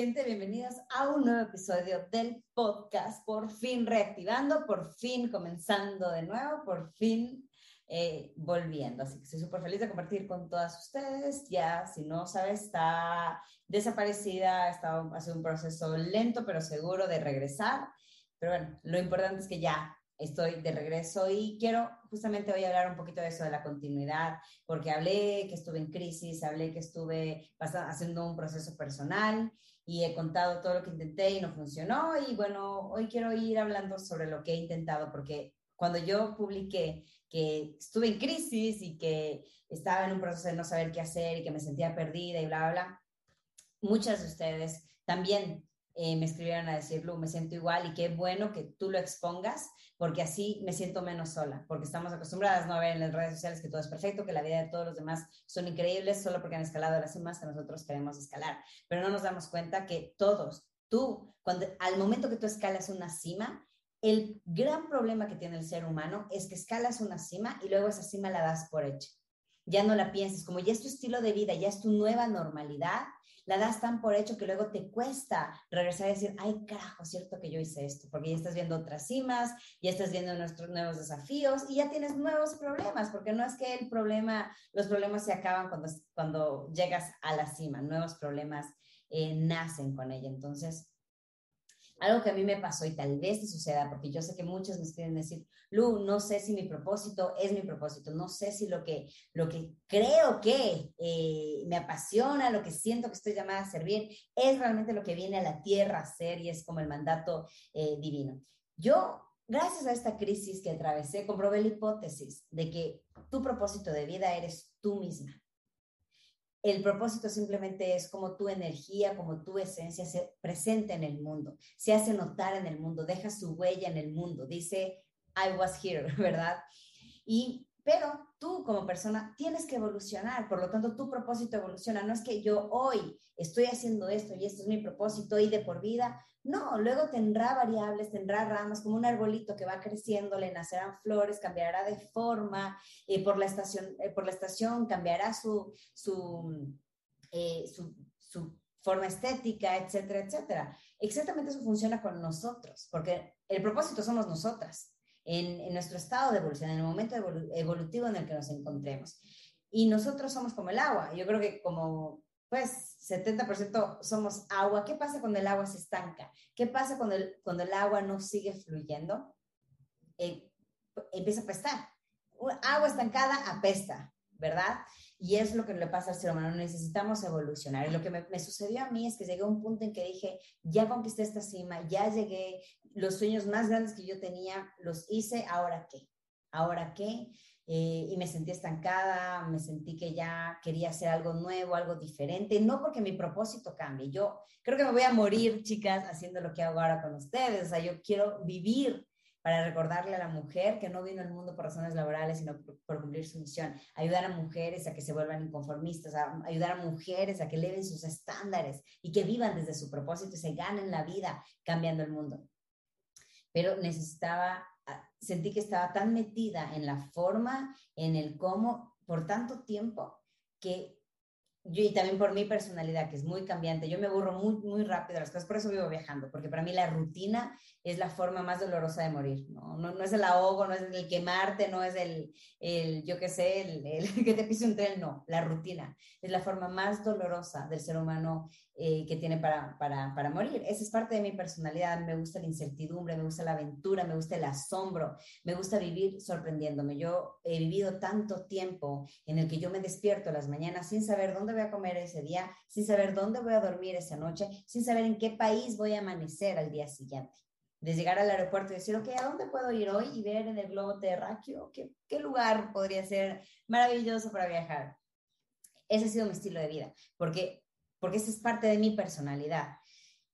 gente? Bienvenidos a un nuevo episodio del podcast. Por fin reactivando, por fin comenzando de nuevo, por fin eh, volviendo. Así que estoy súper feliz de compartir con todas ustedes. Ya, si no sabes, está desaparecida, está haciendo un proceso lento pero seguro de regresar. Pero bueno, lo importante es que ya estoy de regreso y quiero justamente hoy hablar un poquito de eso, de la continuidad, porque hablé que estuve en crisis, hablé que estuve haciendo un proceso personal y he contado todo lo que intenté y no funcionó y bueno, hoy quiero ir hablando sobre lo que he intentado porque cuando yo publiqué que estuve en crisis y que estaba en un proceso de no saber qué hacer y que me sentía perdida y bla, bla, bla, muchas de ustedes también eh, me escribieron a decir, Lu, me siento igual y qué bueno que tú lo expongas porque así me siento menos sola, porque estamos acostumbradas ¿no? a ver en las redes sociales que todo es perfecto, que la vida de todos los demás son increíbles solo porque han escalado las cimas que nosotros queremos escalar, pero no nos damos cuenta que todos, tú, cuando al momento que tú escalas una cima, el gran problema que tiene el ser humano es que escalas una cima y luego esa cima la das por hecha. Ya no la piensas, como ya es tu estilo de vida, ya es tu nueva normalidad, la das tan por hecho que luego te cuesta regresar y decir, ay, carajo, cierto que yo hice esto, porque ya estás viendo otras cimas, ya estás viendo nuestros nuevos desafíos y ya tienes nuevos problemas, porque no es que el problema, los problemas se acaban cuando, cuando llegas a la cima, nuevos problemas eh, nacen con ella. Entonces, algo que a mí me pasó y tal vez te suceda, porque yo sé que muchos me quieren decir, Lu, no sé si mi propósito es mi propósito, no sé si lo que, lo que creo que eh, me apasiona, lo que siento que estoy llamada a servir, es realmente lo que viene a la tierra a hacer y es como el mandato eh, divino. Yo gracias a esta crisis que atravesé, comprobé la hipótesis de que tu propósito de vida eres tú misma. El propósito simplemente es como tu energía, como tu esencia se presenta en el mundo, se hace notar en el mundo, deja su huella en el mundo, dice, I was here, ¿verdad? Y pero tú como persona tienes que evolucionar, por lo tanto tu propósito evoluciona. No es que yo hoy estoy haciendo esto y esto es mi propósito y de por vida. No, luego tendrá variables, tendrá ramas, como un arbolito que va creciendo, le nacerán flores, cambiará de forma, eh, por, la estación, eh, por la estación cambiará eh, su, su forma estética, etcétera, etcétera. Exactamente eso funciona con nosotros, porque el propósito somos nosotras en, nuestro estado de evolución, en el momento evolutivo en el que nos encontremos. Y nosotros somos como el agua. Yo creo que como, pues, 70% somos agua. ¿Qué pasa cuando el agua se estanca? ¿Qué pasa cuando el, cuando el agua no sigue fluyendo? Eh, empieza a apestar. Agua estancada apesta, ¿verdad? Y es lo que le pasa al ser humano, necesitamos evolucionar. Y lo que me, me, sucedió a mí es que llegué a un punto en que dije, ya conquisté esta cima, ya llegué, los sueños más grandes que yo tenía los hice, ¿ahora qué? ¿Ahora qué? Eh, y me sentí estancada, me sentí que ya quería hacer algo nuevo, algo diferente, no porque mi propósito cambie. Yo creo que me voy a morir, chicas, haciendo lo que hago ahora con ustedes. O sea, yo quiero vivir para recordarle a la mujer que no vino al mundo por razones laborales, sino por, cumplir su misión. Ayudar a mujeres a que se vuelvan inconformistas, ayudar a mujeres a que eleven sus estándares y que vivan desde su propósito y se ganen la vida cambiando el mundo. Pero necesitaba, sentí que estaba tan metida en la forma, en el cómo, por tanto tiempo, que yo, y también por mi personalidad, que es muy cambiante, yo me aburro muy, muy rápido de las cosas, por eso vivo viajando, porque para mí la rutina es la forma más dolorosa de morir, ¿no? No, no es el ahogo, no es el quemarte, no es el, el yo qué sé, el, el, que te pise un tren, no, la rutina es la forma más dolorosa del ser humano eh, que tiene para, para, para morir. Esa es parte de mi personalidad, me gusta la incertidumbre, me gusta la aventura, me gusta el asombro, me gusta vivir sorprendiéndome. Yo he vivido tanto tiempo en el que yo me despierto las mañanas sin saber dónde voy a comer ese día, sin saber dónde voy a dormir esa noche, sin saber en qué país voy a amanecer al día siguiente. De llegar al aeropuerto y decir, ok, ¿a dónde puedo ir hoy y ver en el globo terráqueo qué, qué lugar podría ser maravilloso para viajar? Ese ha sido mi estilo de vida, porque, porque esa es parte de mi personalidad.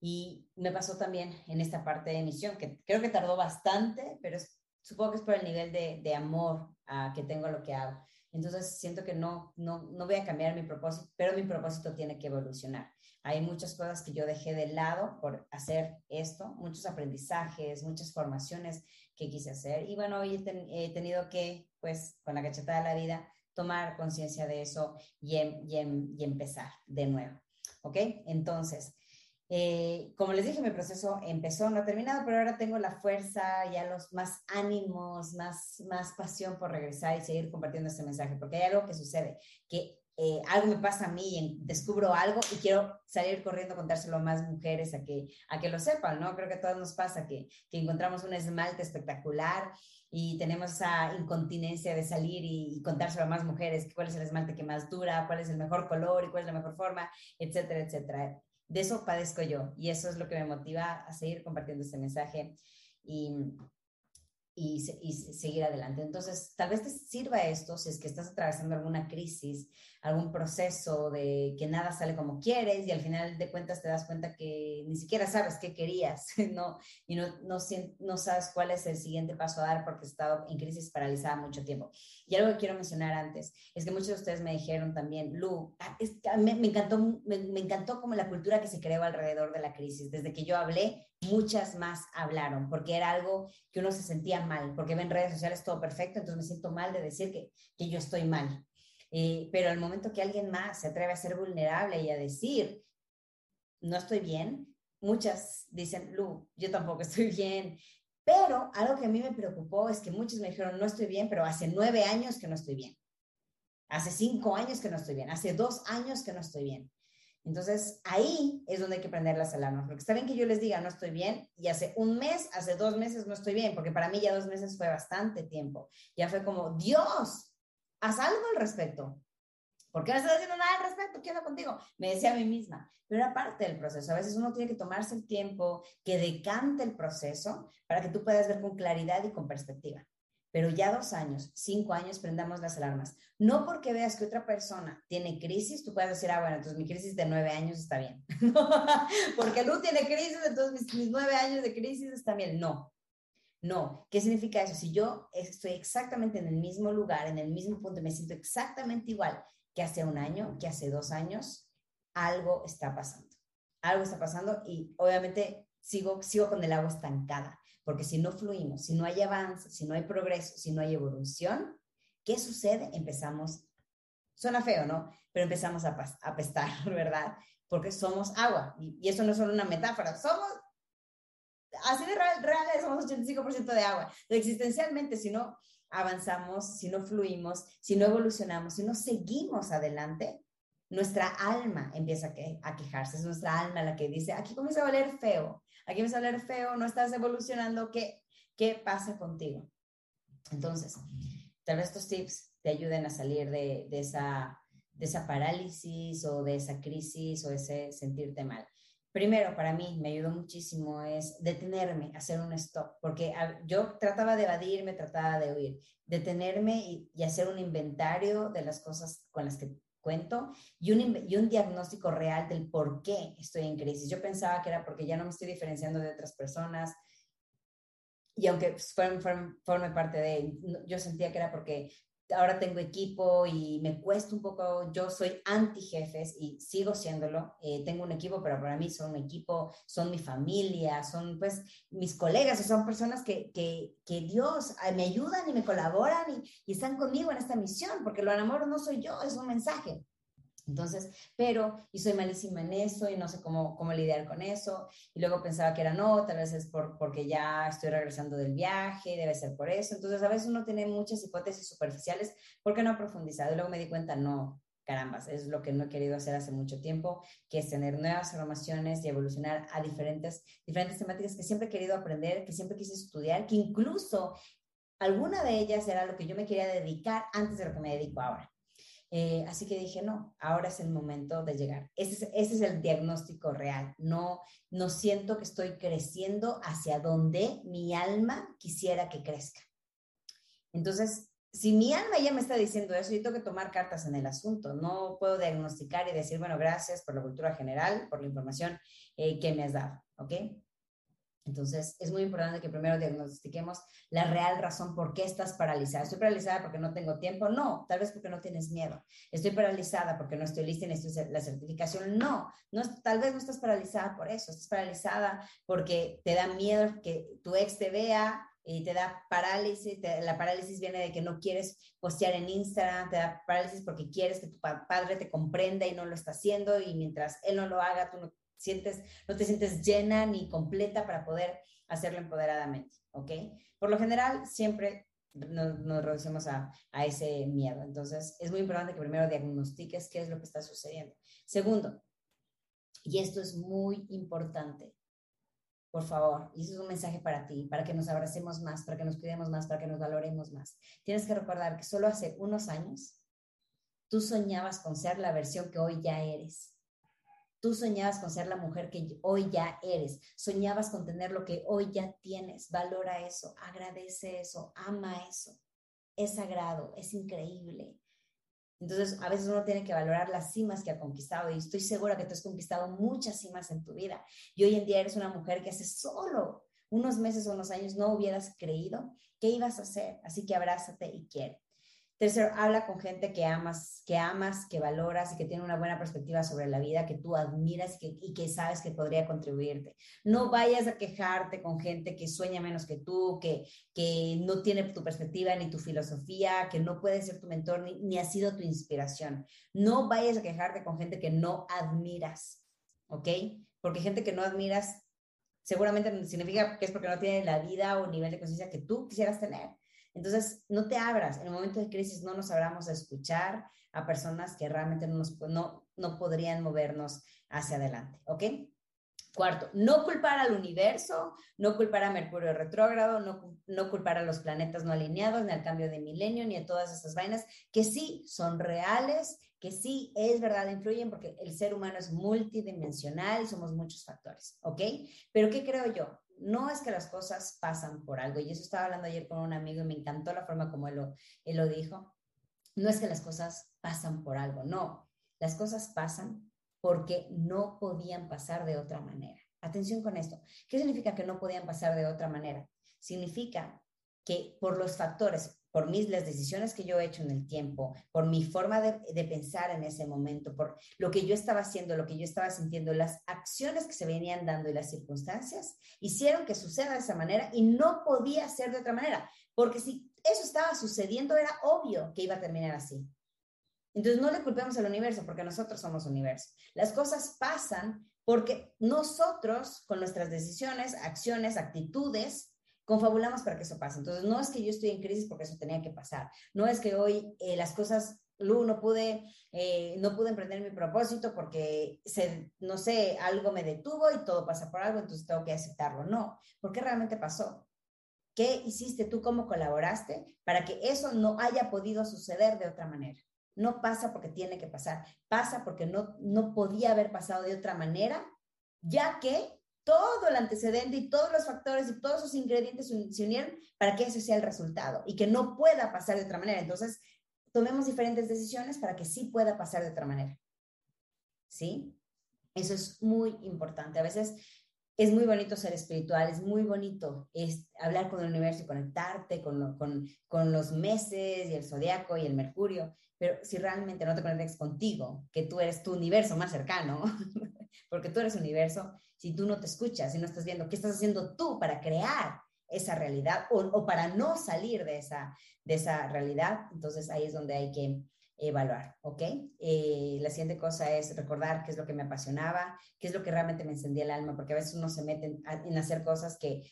Y me pasó también en esta parte de misión, que creo que tardó bastante, pero supongo que es por el nivel de, de amor que tengo a lo que hago. Entonces siento que no, no, no voy a cambiar mi propósito, pero mi propósito tiene que evolucionar. Hay muchas cosas que yo dejé de lado por hacer esto, muchos aprendizajes, muchas formaciones que quise hacer. Y bueno, hoy he, tenido que, pues, con la cachetada de la vida, tomar conciencia de eso y, em, y, em, y, empezar de nuevo. ¿Ok? Entonces, Eh, como les dije, mi proceso empezó, no ha terminado, pero ahora tengo la fuerza, ya los más ánimos, más, más pasión por regresar y seguir compartiendo este mensaje, porque hay algo que sucede, que eh, algo me pasa a mí descubro algo y quiero salir corriendo a contárselo a más mujeres a que, a que lo sepan, ¿no? Creo que a todos nos pasa que, que encontramos un esmalte espectacular y tenemos esa incontinencia de salir y, y, contárselo a más mujeres, cuál es el esmalte que más dura, cuál es el mejor color y cuál es la mejor forma, etcétera, etcétera de eso padezco yo y eso es lo que me motiva a seguir compartiendo este mensaje y, y, seguir adelante. Entonces, tal vez te sirva esto si es que estás atravesando alguna crisis, algún proceso de que nada sale como quieres y al final de cuentas te das cuenta que ni siquiera sabes qué querías, ¿no? Y no, no, no sabes cuál es el siguiente paso a dar porque has estado en crisis paralizada mucho tiempo. Y algo que quiero mencionar antes es que muchos de ustedes me dijeron también, Lu, ah, me, encantó, me encantó como la cultura que se creó alrededor de la crisis. Desde que yo hablé, muchas más hablaron, porque era algo que uno se sentía mal, porque ven redes sociales todo perfecto, entonces me siento mal de decir que, que yo estoy mal. Eh, pero al momento que alguien más se atreve a ser vulnerable y a decir, no estoy bien, muchas dicen, Lu, yo tampoco estoy bien. Pero algo que a mí me preocupó es que muchos me dijeron, no estoy bien, pero hace nueve años que no estoy bien. Hace cinco años que no estoy bien. Hace dos años que no estoy bien. Entonces, ahí es donde hay que prender las alarmas, porque está bien que yo les diga, no estoy bien, y hace un mes, hace dos meses no estoy bien, porque para mí ya dos meses fue bastante tiempo. Ya fue como, Dios, haz algo al respecto. ¿Por qué no estás haciendo nada al respecto? ¿Qué onda contigo? Me decía a mí misma, pero era parte del proceso. A veces uno tiene que tomarse el tiempo, que decante el proceso, para que tú puedas ver con claridad y con perspectiva pero ya dos años, cinco años, prendamos las alarmas. No porque veas que otra persona tiene crisis, tú puedes decir, ah, bueno, entonces mi crisis de nueve años está bien. porque Lu tiene crisis, entonces mis, nueve años de crisis está bien. No, no. ¿Qué significa eso? Si yo estoy exactamente en el mismo lugar, en el mismo punto, me siento exactamente igual que hace un año, que hace dos años, algo está pasando. Algo está pasando y obviamente sigo, sigo con el agua estancada porque si no fluimos, si no hay avance, si no hay progreso, si no hay evolución, ¿qué sucede? Empezamos, suena feo, ¿no? Pero empezamos a apestar, ¿verdad? Porque somos agua. Y, eso no es solo una metáfora, somos, así de real, reales, somos 85% de agua. existencialmente, si no avanzamos, si no fluimos, si no evolucionamos, si no seguimos adelante, nuestra alma empieza a quejarse, es nuestra alma la que dice, aquí comienza a valer feo, aquí comienza a feo, no estás evolucionando, ¿qué, qué pasa contigo? Entonces, tal vez estos tips te ayuden a salir de, de, esa, de esa parálisis o de esa crisis o ese sentirte mal. Primero, para mí me ayudó muchísimo es detenerme, hacer un stop, porque yo trataba de evadirme, trataba de huir, detenerme y hacer un inventario de las cosas con las que cuento y un, y un diagnóstico real del por qué estoy en crisis. Yo pensaba que era porque ya no me estoy diferenciando de otras personas y aunque forme, parte de, yo sentía que era porque ahora tengo equipo y me cuesta un poco, yo soy anti jefes y sigo siéndolo, eh, tengo un equipo, pero para mí son un equipo, son mi familia, son pues mis colegas, son personas que, que, que Dios me ayudan y me colaboran y, y, están conmigo en esta misión, porque lo enamoro no soy yo, es un mensaje. Entonces, pero, y soy malísima en eso y no sé cómo, cómo lidiar con eso. Y luego pensaba que era no, tal vez es por, porque ya estoy regresando del viaje, debe ser por eso. Entonces, a veces uno tiene muchas hipótesis superficiales porque no ha profundizado. Y luego me di cuenta, no, carambas, es lo que no he querido hacer hace mucho tiempo, que es tener nuevas formaciones y evolucionar a diferentes, diferentes temáticas que siempre he querido aprender, que siempre quise estudiar, que incluso alguna de ellas era lo que yo me quería dedicar antes de lo que me dedico ahora. Eh, así que dije, no, ahora es el momento de llegar. Ese es, el diagnóstico real. No, no siento que estoy creciendo hacia donde mi alma quisiera que crezca. Entonces, si mi alma ya me está diciendo eso, yo tengo que tomar cartas en el asunto. No puedo diagnosticar y decir, bueno, gracias por la cultura general, por la información eh, que me has dado, ¿ok? Entonces, es muy importante que primero diagnostiquemos la real razón por qué estás paralizada. ¿Estoy paralizada porque no tengo tiempo? No, tal vez porque no tienes miedo. ¿Estoy paralizada porque no estoy lista y necesito la certificación? No, no, tal vez no estás paralizada por eso. Estás paralizada porque te da miedo que tu ex te vea y te da parálisis. la parálisis viene de que no quieres postear en Instagram, te da parálisis porque quieres que tu padre te comprenda y no lo está haciendo y mientras él no lo haga, tú no sientes, no te sientes llena ni completa para poder hacerlo empoderadamente, ¿ok? Por lo general, siempre nos, nos reducimos a, a, ese miedo. Entonces, es muy importante que primero diagnostiques qué es lo que está sucediendo. Segundo, y esto es muy importante, por favor, y eso es un mensaje para ti, para que nos abracemos más, para que nos cuidemos más, para que nos valoremos más. Tienes que recordar que solo hace unos años tú soñabas con ser la versión que hoy ya eres. Tú soñabas con ser la mujer que hoy ya eres. Soñabas con tener lo que hoy ya tienes. Valora eso, agradece eso, ama eso. Es sagrado, es increíble. Entonces, a veces uno tiene que valorar las cimas que ha conquistado y estoy segura que tú has conquistado muchas cimas en tu vida. Y hoy en día eres una mujer que hace solo unos meses o unos años no hubieras creído que ibas a hacer. Así que abrázate y quiere. Tercero, habla con gente que amas, que amas, que valoras y que tiene una buena perspectiva sobre la vida, que tú admiras y que, sabes que podría contribuirte. No vayas a quejarte con gente que sueña menos que tú, que, que no tiene tu perspectiva ni tu filosofía, que no puede ser tu mentor ni, ni ha sido tu inspiración. No vayas a quejarte con gente que no admiras, ¿ok? Porque gente que no admiras seguramente significa que es porque no tiene la vida o nivel de conciencia que tú quisieras tener. Entonces, no te abras. En el momento de crisis no nos abramos a escuchar a personas que realmente no, no, no podrían movernos hacia adelante, ¿ok? Cuarto, no culpar al universo, no culpar a Mercurio retrógrado, no, no, culpar a los planetas no alineados, ni al cambio de milenio, ni a todas esas vainas que sí son reales, que sí es verdad, influyen porque el ser humano es multidimensional somos muchos factores, ¿ok? Pero ¿qué creo yo? No es que las cosas pasan por algo, y eso estaba hablando ayer con un amigo y me encantó la forma como él lo, él lo dijo, no es que las cosas pasan por algo, no, las cosas pasan porque no podían pasar de otra manera. Atención con esto. ¿Qué significa que no podían pasar de otra manera? Significa que por los factores, por mis, las decisiones que yo he hecho en el tiempo, por mi forma de, de, pensar en ese momento, por lo que yo estaba haciendo, lo que yo estaba sintiendo, las acciones que se venían dando y las circunstancias, hicieron que suceda de esa manera y no podía ser de otra manera, porque si eso estaba sucediendo, era obvio que iba a terminar así. Entonces no le culpemos al universo, porque nosotros somos universo. Las cosas pasan porque nosotros, con nuestras decisiones, acciones, actitudes, confabulamos para que eso pase. Entonces, no es que yo estoy en crisis porque eso tenía que pasar. No es que hoy eh, las cosas, Lu, no pude, eh, no pude emprender mi propósito porque, se, no sé, algo me detuvo y todo pasa por algo, entonces tengo que aceptarlo. No, ¿por qué realmente pasó? ¿Qué hiciste tú? ¿Cómo colaboraste para que eso no haya podido suceder de otra manera? No pasa porque tiene que pasar, pasa porque no, no podía haber pasado de otra manera, ya que todo el antecedente y todos los factores y todos esos ingredientes se unieron para que ese sea el resultado y que no pueda pasar de otra manera. Entonces, tomemos diferentes decisiones para que sí pueda pasar de otra manera. ¿Sí? Eso es muy importante. A veces es muy bonito ser espiritual, es muy bonito es hablar con el universo y conectarte con, con, con los meses y el zodiaco y el mercurio, pero si realmente no te conectas contigo, que tú eres tu universo más cercano, porque tú eres universo, si tú no te escuchas, y no estás viendo qué estás haciendo tú para crear esa realidad o, o para no salir de esa, de esa realidad, entonces ahí es donde hay que evaluar, ¿ok? Eh, la siguiente cosa es recordar qué es lo que me apasionaba, qué es lo que realmente me encendía el alma, porque a veces uno se mete en, en hacer cosas que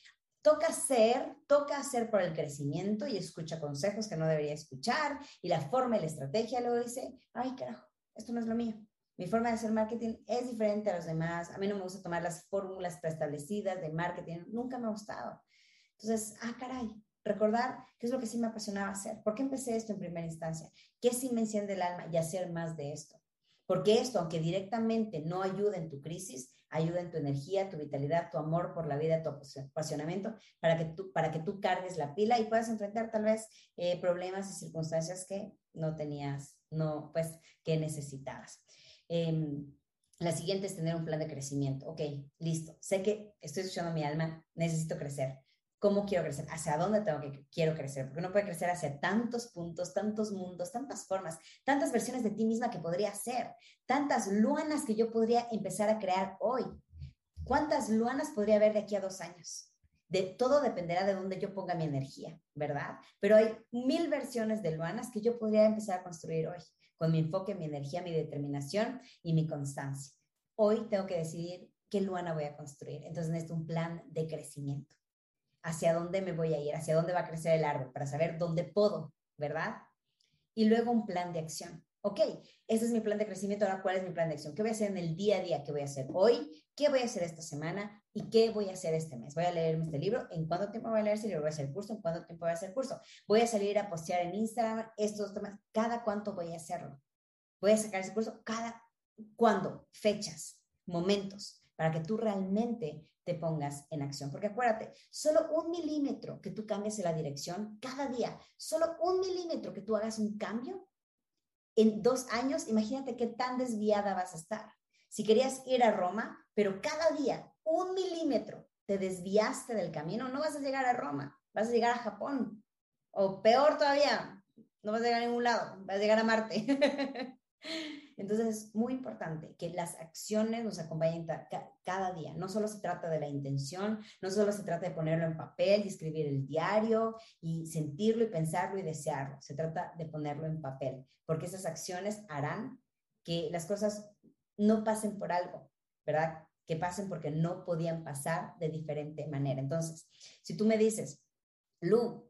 toca hacer, toca hacer por el crecimiento y escucha consejos que no debería escuchar y la forma y la estrategia luego dice, ay carajo, esto no es lo mío. Mi forma de hacer marketing es diferente a los demás. A mí no me gusta tomar las fórmulas preestablecidas de marketing. Nunca me ha gustado. Entonces, ah, caray, recordar qué es lo que sí me apasionaba hacer. ¿Por qué empecé esto en primera instancia? ¿Qué sí me enciende el alma y hacer más de esto? Porque esto, aunque directamente no ayuda en tu crisis, ayuda en tu energía, tu vitalidad, tu amor por la vida, tu apasionamiento, para que tú, para que tú cargues la pila y puedas enfrentar tal vez eh, problemas y circunstancias que no tenías, no, pues, que necesitabas. Em, la siguiente es tener un plan de crecimiento. Ok, listo. Sé que estoy escuchando mi alma, necesito crecer. ¿Cómo quiero crecer? ¿Hacia dónde tengo que quiero crecer? Porque uno puede crecer hacia tantos puntos, tantos mundos, tantas formas, tantas versiones de ti misma que podría ser, tantas luanas que yo podría empezar a crear hoy. ¿Cuántas luanas podría haber de aquí a dos años? De, todo dependerá de dónde yo ponga mi energía, ¿verdad? Pero hay mil versiones de luanas que yo podría empezar a construir hoy con mi enfoque, mi energía, mi determinación y mi constancia. Hoy tengo que decidir ¿qué Luana voy a construir? Entonces necesito un plan de crecimiento. ¿Hacia dónde me voy a ir? ¿Hacia dónde va a crecer el árbol? Para saber dónde puedo, ¿verdad? Y luego un plan de acción. Ok, ese es mi plan de crecimiento. Ahora, ¿cuál es mi plan de acción? ¿Qué voy a hacer en el día a día? ¿Qué voy a hacer hoy? ¿Qué voy a hacer esta semana? ¿Y qué voy a hacer este mes? ¿Voy a leerme este libro? ¿En cuánto tiempo voy a leer ese libro? ¿Voy a hacer el curso? ¿En cuánto tiempo voy a hacer el curso? ¿Voy a salir a postear en Instagram estos temas? ¿Cada cuánto voy a hacerlo? ¿Voy a sacar ese curso? ¿Cada cuándo? Fechas, momentos, para que tú realmente te pongas en acción. Porque acuérdate, solo un milímetro que tú cambies en la dirección cada día, solo un milímetro que tú hagas un cambio, en dos años, imagínate qué tan desviada vas a estar. Si querías ir a Roma, pero cada día un milímetro te desviaste del camino, no vas a llegar a Roma, vas a llegar a Japón. O peor todavía, no vas a llegar a ningún lado, vas a llegar a Marte. Entonces es muy importante que las acciones nos acompañen cada día. No solo se trata de la intención, no solo se trata de ponerlo en papel y escribir el diario y sentirlo y pensarlo y desearlo. Se trata de ponerlo en papel, porque esas acciones harán que las cosas no pasen por algo, ¿verdad? Que pasen porque no podían pasar de diferente manera. Entonces, si tú me dices, Lu,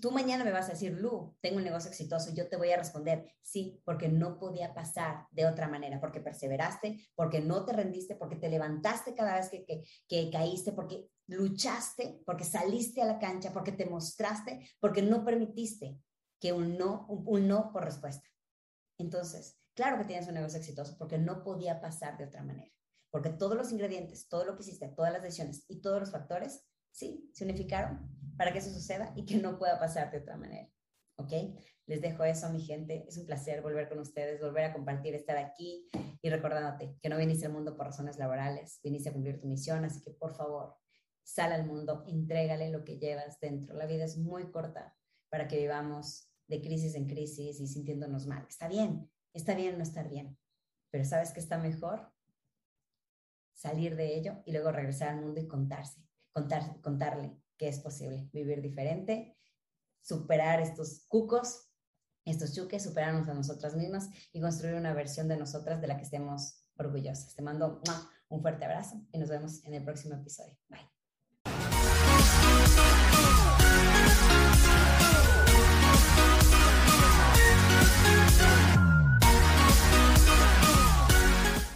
tú mañana me vas a decir, Lu, tengo un negocio exitoso, yo te voy a responder, sí, porque no podía pasar de otra manera, porque perseveraste, porque no te rendiste, porque te levantaste cada vez que, que, caíste, porque luchaste, porque saliste a la cancha, porque te mostraste, porque no permitiste que un no, un no por respuesta. Entonces, claro que tienes un negocio exitoso porque no podía pasar de otra manera, porque todos los ingredientes, todo lo que hiciste, todas las decisiones y todos los factores, sí, se unificaron para que eso suceda y que no pueda pasar de otra manera. ¿Ok? Les dejo eso, mi gente. Es un placer volver con ustedes, volver a compartir, estar aquí y recordándote que no viniste al mundo por razones laborales, viniste a cumplir tu misión, así que por favor, sal al mundo, entrégale lo que llevas dentro. La vida es muy corta para que vivamos de crisis en crisis y sintiéndonos mal. Está bien, está bien no estar bien, pero ¿sabes qué está mejor? Salir de ello y luego regresar al mundo y contarse, contar, contarle que es posible vivir diferente, superar estos cucos, estos chuques, superarnos a nosotras mismas y construir una versión de nosotras de la que estemos orgullosas. Te mando un fuerte abrazo y nos vemos en el próximo episodio. Bye.